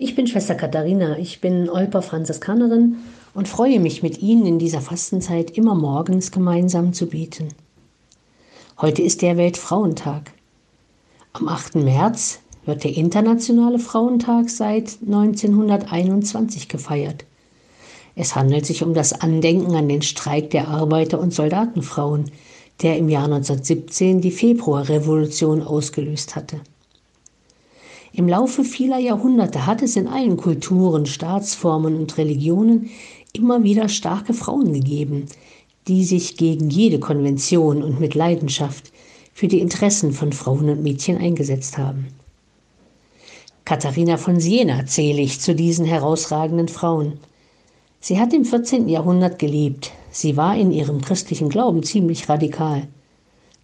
Ich bin Schwester Katharina, ich bin Olper Franziskanerin und freue mich mit Ihnen in dieser Fastenzeit immer morgens gemeinsam zu beten. Heute ist der Weltfrauentag. Am 8. März wird der Internationale Frauentag seit 1921 gefeiert. Es handelt sich um das Andenken an den Streik der Arbeiter- und Soldatenfrauen, der im Jahr 1917 die Februarrevolution ausgelöst hatte. Im Laufe vieler Jahrhunderte hat es in allen Kulturen, Staatsformen und Religionen immer wieder starke Frauen gegeben, die sich gegen jede Konvention und mit Leidenschaft für die Interessen von Frauen und Mädchen eingesetzt haben. Katharina von Siena zähle ich zu diesen herausragenden Frauen. Sie hat im 14. Jahrhundert gelebt. Sie war in ihrem christlichen Glauben ziemlich radikal.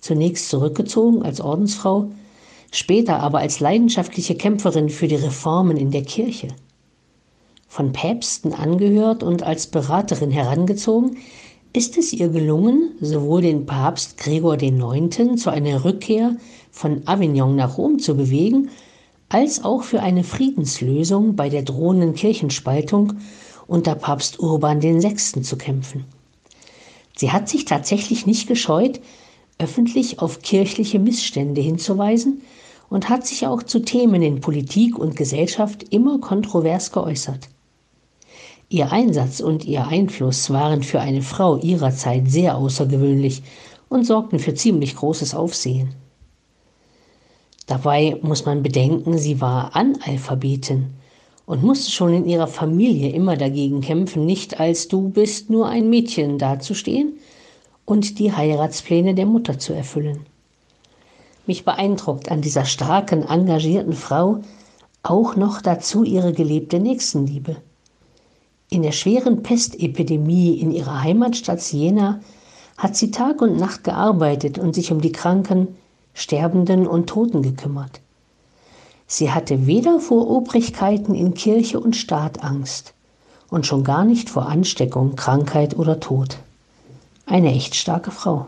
Zunächst zurückgezogen als Ordensfrau, später aber als leidenschaftliche Kämpferin für die Reformen in der Kirche. Von Päpsten angehört und als Beraterin herangezogen, ist es ihr gelungen, sowohl den Papst Gregor IX. zu einer Rückkehr von Avignon nach Rom zu bewegen, als auch für eine Friedenslösung bei der drohenden Kirchenspaltung unter Papst Urban VI. zu kämpfen. Sie hat sich tatsächlich nicht gescheut, öffentlich auf kirchliche Missstände hinzuweisen und hat sich auch zu Themen in Politik und Gesellschaft immer kontrovers geäußert. Ihr Einsatz und ihr Einfluss waren für eine Frau ihrer Zeit sehr außergewöhnlich und sorgten für ziemlich großes Aufsehen. Dabei muss man bedenken, sie war Analphabetin und musste schon in ihrer Familie immer dagegen kämpfen, nicht als du bist nur ein Mädchen dazustehen und die Heiratspläne der Mutter zu erfüllen. Mich beeindruckt an dieser starken, engagierten Frau auch noch dazu ihre gelebte Nächstenliebe. In der schweren Pestepidemie in ihrer Heimatstadt Siena hat sie Tag und Nacht gearbeitet und sich um die Kranken, Sterbenden und Toten gekümmert. Sie hatte weder vor Obrigkeiten in Kirche und Staat Angst und schon gar nicht vor Ansteckung, Krankheit oder Tod. Eine echt starke Frau.